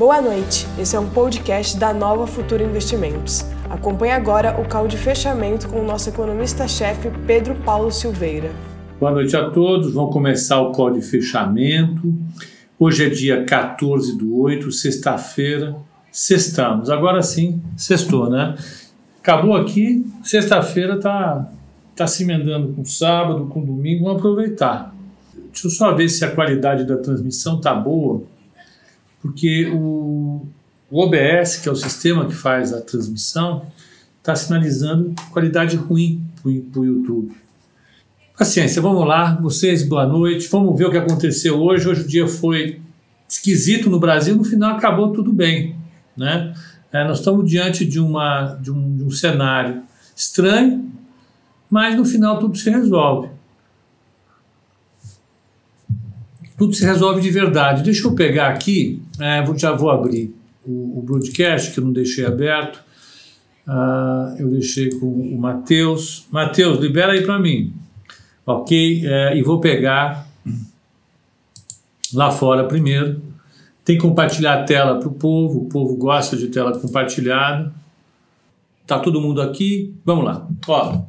Boa noite, esse é um podcast da Nova Futura Investimentos. Acompanhe agora o call de fechamento com o nosso economista-chefe Pedro Paulo Silveira. Boa noite a todos, vamos começar o call de fechamento. Hoje é dia 14 do 8, sexta-feira, sextamos. Agora sim, sextou, né? Acabou aqui, sexta-feira tá, tá se emendando com sábado, com domingo, vamos aproveitar. Deixa eu só ver se a qualidade da transmissão tá boa porque o, o OBS, que é o sistema que faz a transmissão, está sinalizando qualidade ruim para o YouTube. Paciência, vamos lá, vocês, boa noite, vamos ver o que aconteceu hoje. Hoje o dia foi esquisito no Brasil, no final acabou tudo bem. Né? É, nós estamos diante de, uma, de, um, de um cenário estranho, mas no final tudo se resolve. Tudo se resolve de verdade. Deixa eu pegar aqui, é, já vou abrir o, o, broadcast que eu não deixei aberto. Uh, eu deixei com o Matheus. Matheus, libera aí para mim. Ok? É, e vou pegar lá fora primeiro. Tem que compartilhar a tela para o povo. O povo gosta de tela compartilhada. Tá todo mundo aqui? Vamos lá. Ó,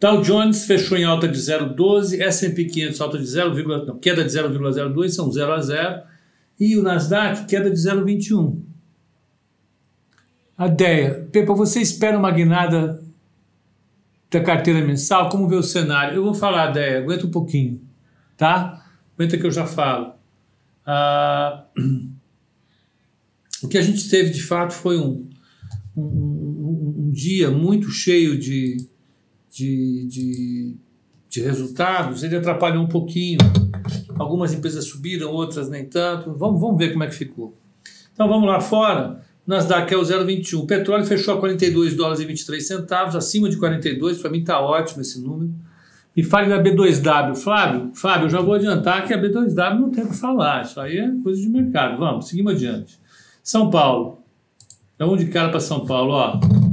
Dow Jones fechou em alta de 0,12, S&P 500 alta de 0, não, queda de 0,02, são 0 a 0, e o Nasdaq queda de 0,21. A ideia, Pepa, você espera uma guinada da carteira mensal? Como vê o cenário? Eu vou falar, ideia, aguenta um pouquinho, tá? Aguenta que eu já falo. Ah, o que a gente teve de fato foi um, um, um, um dia muito cheio de de, de, de resultados, ele atrapalhou um pouquinho. Algumas empresas subiram, outras nem tanto. Vamos, vamos ver como é que ficou. Então vamos lá fora. Nasdaq é o 0,21. O petróleo fechou a 42 dólares e 23 centavos, acima de 42. Para mim está ótimo esse número. Me fale da B2W. Flávio, Fábio, eu já vou adiantar que a B2W não tem o que falar. Isso aí é coisa de mercado. Vamos, seguimos adiante. São Paulo. Vamos de cara para São Paulo. Ó.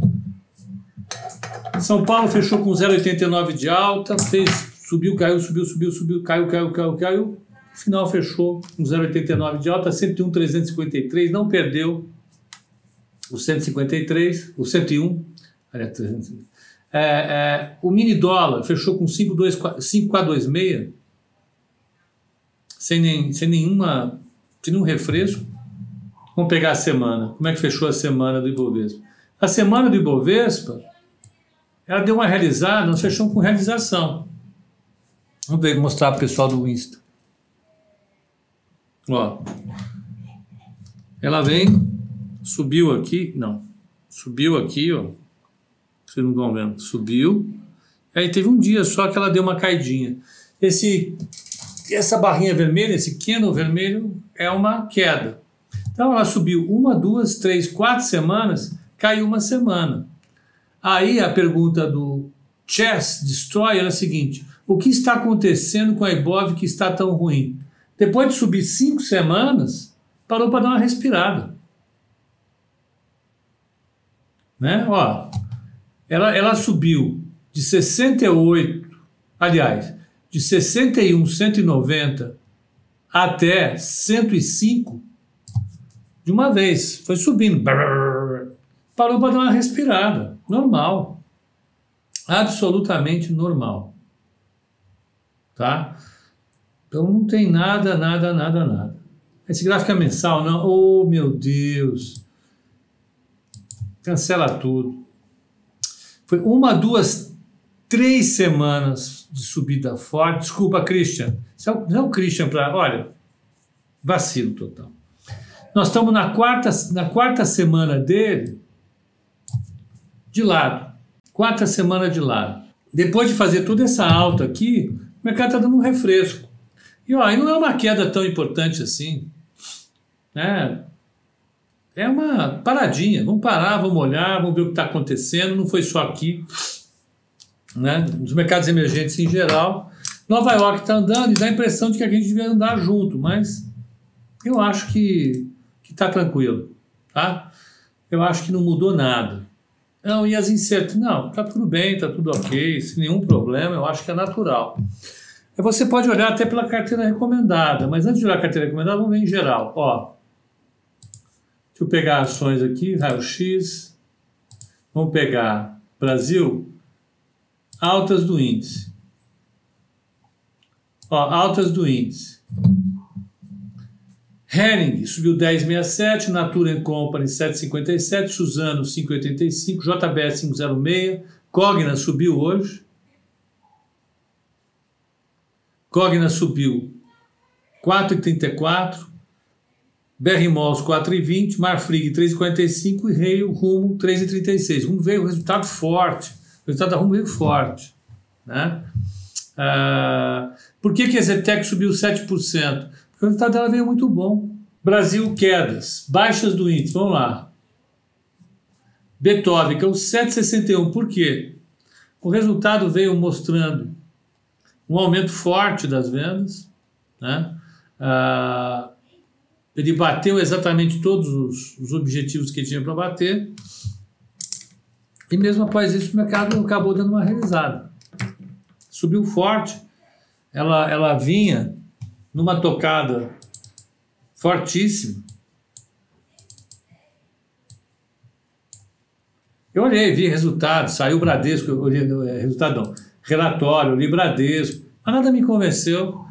São Paulo fechou com 0,89 de alta, fez, subiu, caiu, subiu, subiu, subiu, caiu, caiu, caiu, caiu. Final fechou com 0,89 de alta, 101,353, não perdeu o 153, o 101, aliás, é, é, o mini dólar fechou com 5,426, sem, nem, sem nenhuma, sem nenhum refresco. Vamos pegar a semana. Como é que fechou a semana do Ibovespa? A semana do Ibovespa ela deu uma realizada, nós fechamos com realização. Vamos ver, mostrar para o pessoal do Insta. Ó. Ela vem, subiu aqui, não, subiu aqui, ó. Vocês não estão vendo, subiu. Aí teve um dia só que ela deu uma caidinha. Esse, essa barrinha vermelha, esse candle vermelho, é uma queda. Então ela subiu uma, duas, três, quatro semanas, caiu uma semana. Aí a pergunta do Chess Destroyer é a seguinte: o que está acontecendo com a Ibov que está tão ruim? Depois de subir cinco semanas, parou para dar uma respirada. Né? Ó, ela, ela subiu de 68, aliás, de 61, 190 até 105 de uma vez. Foi subindo. Parou para dar uma respirada. Normal. Absolutamente normal. Tá? Então não tem nada, nada, nada, nada. Esse gráfico é mensal, não? Oh, meu Deus. Cancela tudo. Foi uma, duas, três semanas de subida forte. Desculpa, Christian. Não é o Christian para. Olha, vacilo total. Nós estamos na quarta, na quarta semana dele de lado. Quarta semana de lado. Depois de fazer toda essa alta aqui, o mercado está dando um refresco. E ó, não é uma queda tão importante assim. Né? É uma paradinha. Vamos parar, vamos olhar, vamos ver o que está acontecendo. Não foi só aqui. Né? Nos mercados emergentes em geral. Nova York está andando e dá a impressão de que a gente devia andar junto, mas eu acho que está tranquilo. Tá? Eu acho que não mudou nada. Não, e as incertezas? Não, tá tudo bem, tá tudo ok, sem nenhum problema, eu acho que é natural. Você pode olhar até pela carteira recomendada, mas antes de olhar a carteira recomendada, vamos ver em geral. Ó, Deixa eu pegar ações aqui, raio-x. Vamos pegar Brasil, altas do índice. Ó, altas do índice. Hering subiu 10,67, Natura Company 7,57, Suzano 5,85, JBS 5,06, Cogna subiu hoje. Cogna subiu 4,34, BR Malls 4,20, Marfrig 3,45 e Reio Rumo 3,36. Rumo veio resultado forte, o resultado da Rumo veio forte. Né? Ah, por que, que a Zetec subiu 7%? O resultado dela veio muito bom. Brasil, quedas, baixas do índice, vamos lá. Beethoven, que é o 7,61, por quê? O resultado veio mostrando um aumento forte das vendas, né? Ah, ele bateu exatamente todos os, os objetivos que tinha para bater. E mesmo após isso, o mercado acabou dando uma realizada. Subiu forte. Ela, ela vinha numa tocada fortíssima. Eu olhei, vi resultado, saiu Bradesco, eu olhei, é, resultado não, relatório, eu li Bradesco, mas nada me convenceu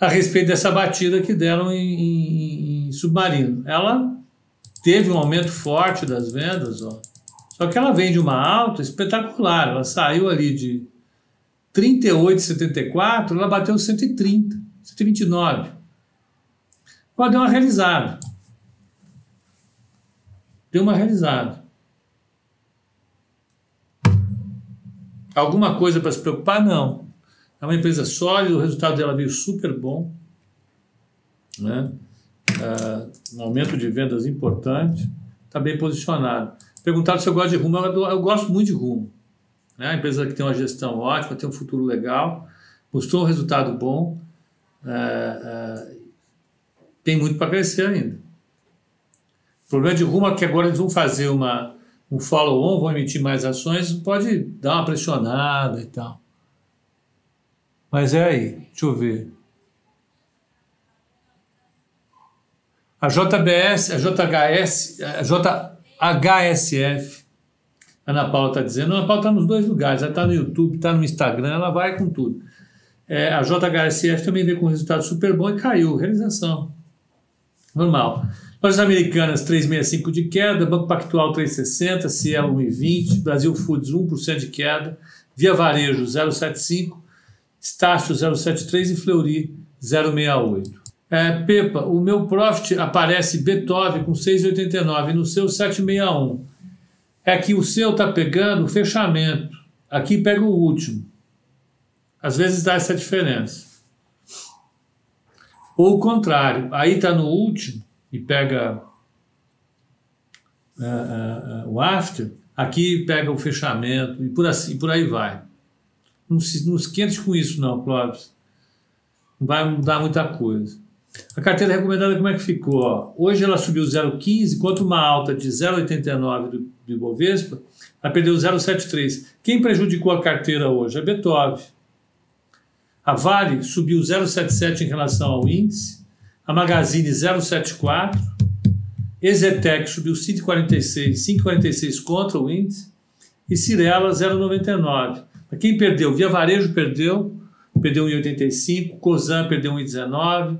a respeito dessa batida que deram em, em, em submarino. Ela teve um aumento forte das vendas, ó. só que ela vem de uma alta espetacular. Ela saiu ali de 38,74, ela bateu 130, 129. Ela deu uma realizada. Deu uma realizada. Alguma coisa para se preocupar? Não. É uma empresa sólida, o resultado dela veio super bom. Né? Uh, um aumento de vendas importante, está bem posicionado. Perguntaram se eu gosto de rumo, eu, eu gosto muito de rumo. Né? A empresa que tem uma gestão ótima, tem um futuro legal, mostrou um resultado bom, uh, uh, tem muito para crescer ainda. O problema de rumo é que agora eles vão fazer uma, um follow-on, vão emitir mais ações, pode dar uma pressionada e tal. Mas é aí, deixa eu ver. A JBS, a JHS, a JHSF, Ana Paula está dizendo, Ana Paula está nos dois lugares, ela está no YouTube, está no Instagram, ela vai com tudo. É, a JHSF também veio com um resultado super bom e caiu, realização. Normal. Lojas Americanas 3,65 de queda, Banco Pactual 3,60, Cielo 1,20, Brasil Foods 1% de queda, Via Varejo 0,75, Estácio 073 e Fleury 068. É, Pepa, o meu profit aparece Beethoven com 6,89 e no seu 761. É que o seu está pegando o fechamento. Aqui pega o último. Às vezes dá essa diferença. Ou o contrário, aí está no último e pega uh, uh, uh, o after, aqui pega o fechamento e por, assim, por aí vai. Não se, não esquente com isso, não, Clóvis. Não vai mudar muita coisa. A carteira recomendada, como é que ficou? Hoje ela subiu 0,15, enquanto uma alta de 0,89 do, do Ibovespa, ela perdeu 0,73. Quem prejudicou a carteira hoje? A Beethoven. A Vale subiu 0,77 em relação ao índice, a Magazine 0,74, Exetec subiu 5,46, 5,46 contra o índice e Cirela 0,99. Quem perdeu? Via Varejo perdeu, perdeu 1,85, Cosan perdeu 1,19,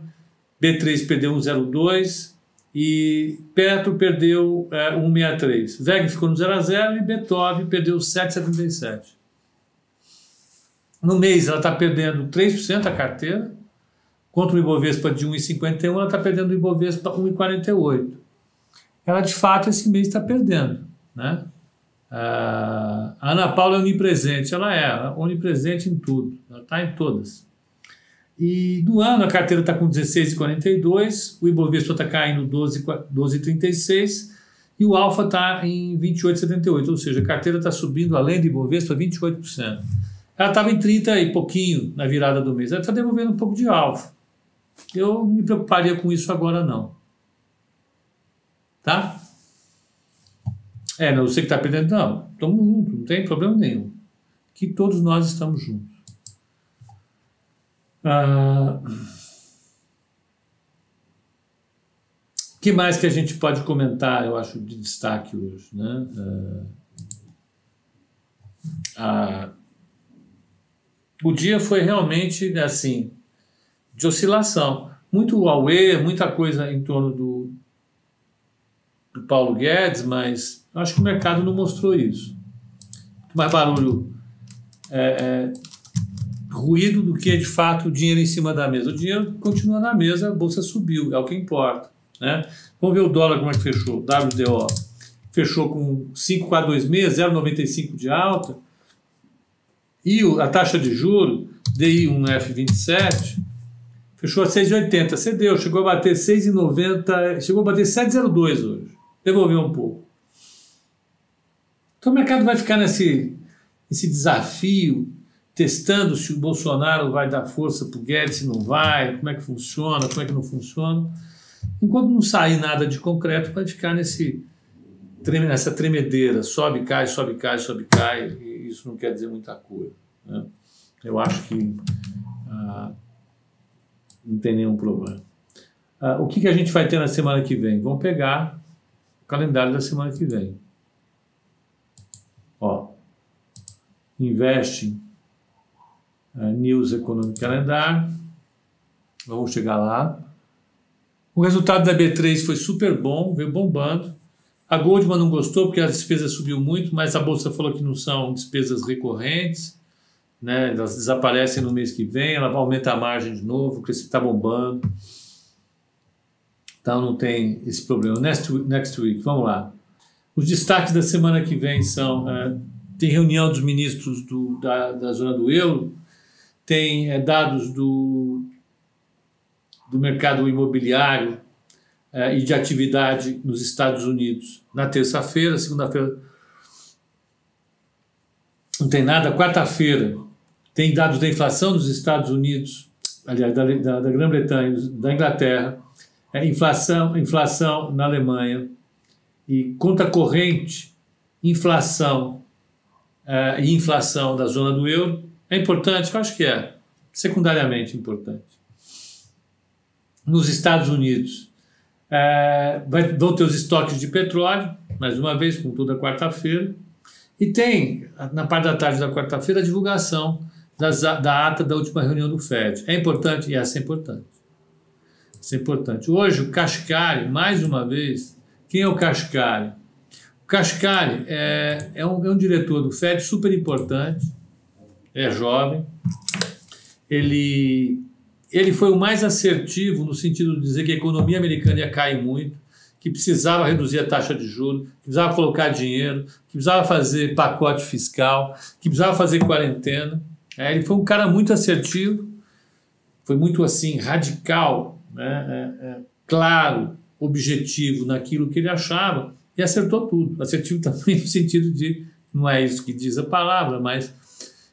B3 perdeu 1,02 e Petro perdeu é, 1,63. VEG ficou no 0 a 0 e Beethoven perdeu 7,77. No mês ela está perdendo 3% a carteira, contra o Ibovespa de 1,51, ela está perdendo o Ibovespa 1,48. Ela de fato esse mês está perdendo, né? a Ana Paula é onipresente, ela é onipresente em tudo, ela está em todas. E do ano a carteira está com 16,42, o Ibovespa está caindo 12,36 12, e o Alfa está em 28,78, ou seja, a carteira está subindo além do Ibovespa 28%. Ela estava em 30 e pouquinho na virada do mês, ela está devolvendo um pouco de Alfa. Eu não me preocuparia com isso agora não. Tá? É, não, você que está perdendo, não, estamos juntos, não tem problema nenhum. Que todos nós estamos juntos. Ah, que mais que a gente pode comentar, eu acho, de destaque hoje? Né? Uh, a, o dia foi realmente assim de oscilação. Muito Huawei, muita coisa em torno do, do Paulo Guedes, mas acho que o mercado não mostrou isso. Mais barulho, é, é, ruído do que de fato o dinheiro em cima da mesa. O dinheiro continua na mesa, a bolsa subiu, é o que importa. Né? Vamos ver o dólar como é que fechou, WDO. Fechou com 5,426, 0,95 de alta. E a taxa de juro, DI1F27, fechou a 6,80. Cedeu, chegou a bater 6,90, chegou a bater 7,02 hoje. Devolveu um pouco. Então o mercado vai ficar nesse, nesse desafio, testando se o Bolsonaro vai dar força para o Guedes, se não vai, como é que funciona, como é que não funciona. Enquanto não sair nada de concreto, vai ficar nesse, nessa tremedeira, sobe, cai, sobe, cai, sobe, cai, e isso não quer dizer muita coisa. Né? Eu acho que ah, não tem nenhum problema. Ah, o que, que a gente vai ter na semana que vem? Vamos pegar o calendário da semana que vem. Ó, uh, News Economic Calendar. Vamos chegar lá. O resultado da B3 foi super bom, veio bombando. A Goldman não gostou porque a despesa subiu muito, mas a bolsa falou que não são despesas recorrentes, né? Elas desaparecem no mês que vem, ela vai aumentar a margem de novo, porque está bombando. Então não tem esse problema. Next, next week, vamos lá. Os destaques da semana que vem são: é, tem reunião dos ministros do, da, da zona do euro, tem é, dados do, do mercado imobiliário eh, e de atividade nos Estados Unidos na terça-feira, segunda-feira não tem nada, quarta-feira tem dados da inflação dos Estados Unidos, aliás, da, da, da Grã-Bretanha, da Inglaterra, é, inflação, inflação na Alemanha e conta corrente, inflação é, e inflação da zona do euro. É importante? Eu acho que é secundariamente importante nos Estados Unidos. É, vai, vão ter os estoques de petróleo, mais uma vez, com toda quarta-feira. E tem, na parte da tarde da quarta-feira, a divulgação das, da ata da última reunião do FED. É importante? E essa é importante. Isso é importante. Hoje, o Kashkari, mais uma vez, quem é o Kashkari? O Kashkari é, é, um, é um diretor do FED super importante, é jovem, ele ele foi o mais assertivo no sentido de dizer que a economia americana ia cair muito, que precisava reduzir a taxa de juros, que precisava colocar dinheiro, que precisava fazer pacote fiscal, que precisava fazer quarentena. É, ele foi um cara muito assertivo, foi muito assim radical, né, é, é, claro, objetivo naquilo que ele achava e acertou tudo. Assertivo também no sentido de não é isso que diz a palavra, mas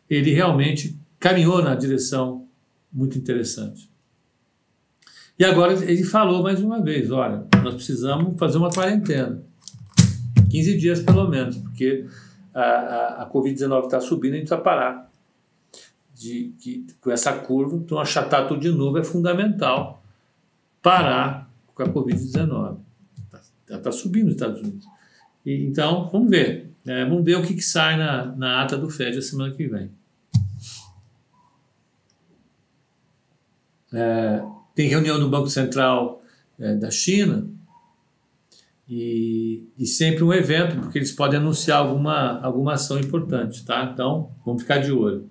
ele realmente caminhou na direção muito interessante. E agora ele falou mais uma vez: olha, nós precisamos fazer uma quarentena. 15 dias pelo menos, porque a, a, a Covid-19 está subindo e a gente precisa parar. De, que, com essa curva, então achatar tudo de novo é fundamental. Parar com a Covid-19. Está tá subindo nos Estados Unidos. E, então, vamos ver. É, vamos ver o que, que sai na, na ata do FED a semana que vem. É, tem reunião do Banco Central é, da China e, e, sempre um evento, porque eles podem anunciar alguma, alguma ação importante, tá? Então, vamos ficar de olho.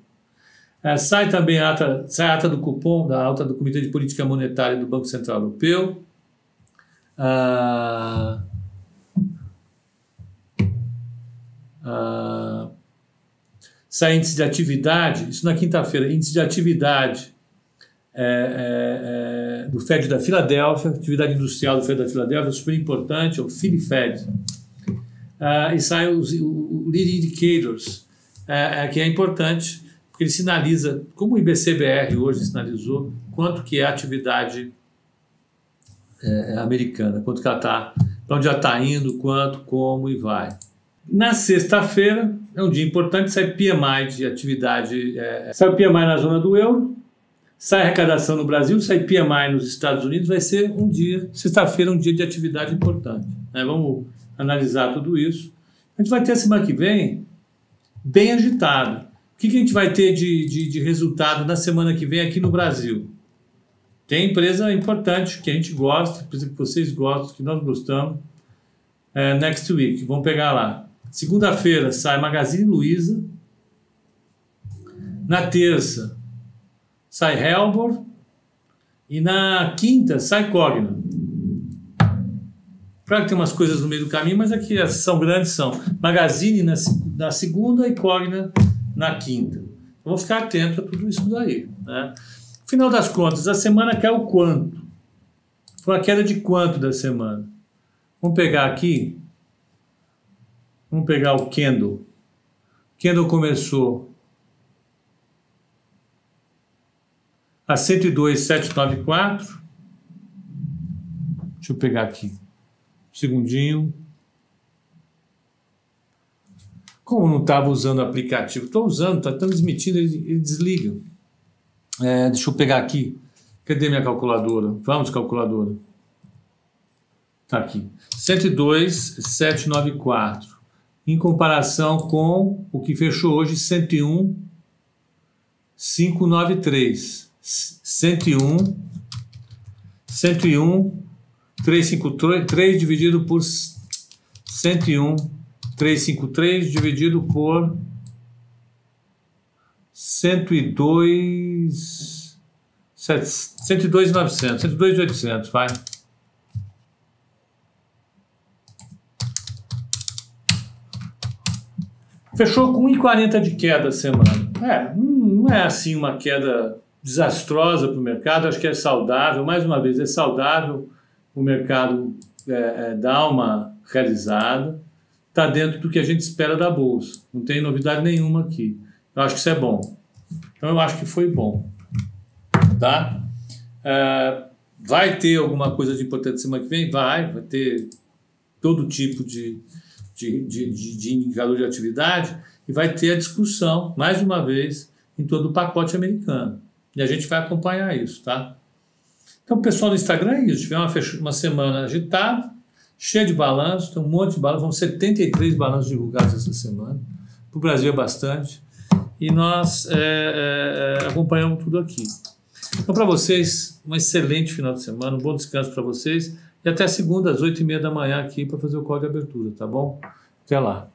É, sai também a ata, sai a ata do cupom, da alta do Comitê de Política Monetária do Banco Central Europeu. Ah, ah, sai índice de atividade, isso na quinta-feira, índice de atividade é, é, é, do FED da Filadélfia, atividade industrial do FED da Filadélfia, super importante, é o FIDFED. Uh, e os, o, o Lead Indicators, uh, que é importante, porque ele sinaliza, como o IBCBR hoje sinalizou, quanto que é a atividade americana, quanto que ela está, para onde ela está indo, quanto, como e vai. Na sexta-feira, é um dia importante, sai PMI de atividade, é, sai o PMI na zona do euro, sai arrecadação no Brasil, sai PMI nos Estados Unidos, vai ser um dia, sexta-feira, um dia de atividade importante. Né? Vamos analisar tudo isso. A gente vai ter a semana que vem bem agitado. O que, que a gente vai ter de, de, de resultado na semana que vem aqui no Brasil? Tem empresa importante que a gente gosta, empresa que vocês gostam, que nós gostamos. É, next week, vamos pegar lá. Segunda-feira sai Magazine Luiza. Na terça sai Helbor. E na quinta sai Cogna. Claro que tem umas coisas no meio do caminho, mas aqui as são grandes são Magazine na, na segunda e Cogna na quinta. Então, vamos ficar atento a tudo isso daí. Né? Final das contas, a semana o quanto? Foi a queda de quanto da semana? Vamos pegar aqui. Vamos pegar o Kendall. Kendall começou a 102,794. Deixa eu pegar aqui. Um segundinho. Como não estava usando o aplicativo? Estou usando, está transmitindo, ele, ele desliga. É, deixa eu pegar aqui. Cadê minha calculadora? Vamos, calculadora. Tá aqui. 102,794. Em comparação com o que fechou hoje, 101,593. 101, 101, 353 dividido por 101, 353 dividido por 102. 102,900, 102,800, vai. Fechou com 1,40 de queda a semana. É, não é assim uma queda desastrosa para o mercado, acho que é saudável. Mais uma vez, é saudável o mercado é, é, dar uma realizada, está dentro do que a gente espera da bolsa. Não tem novidade nenhuma aqui. Eu acho que isso é bom. Então eu acho que foi bom. Tá? É, vai ter alguma coisa de importante semana que vem? Vai, vai ter todo tipo de, de, de, de, de indicador de atividade e vai ter a discussão, mais uma vez, em todo o pacote americano. E a gente vai acompanhar isso, tá? Então, pessoal do Instagram é isso. Tiver uma, uma semana agitada, cheia de balanços, tem um monte de balanços, vão 73 balanços divulgados essa semana. Para o Brasil é bastante e nós é, é, é, acompanhamos tudo aqui. Então, para vocês, um excelente final de semana, um bom descanso para vocês e até segunda às oito e meia da manhã aqui para fazer o código de abertura, tá bom? Até lá.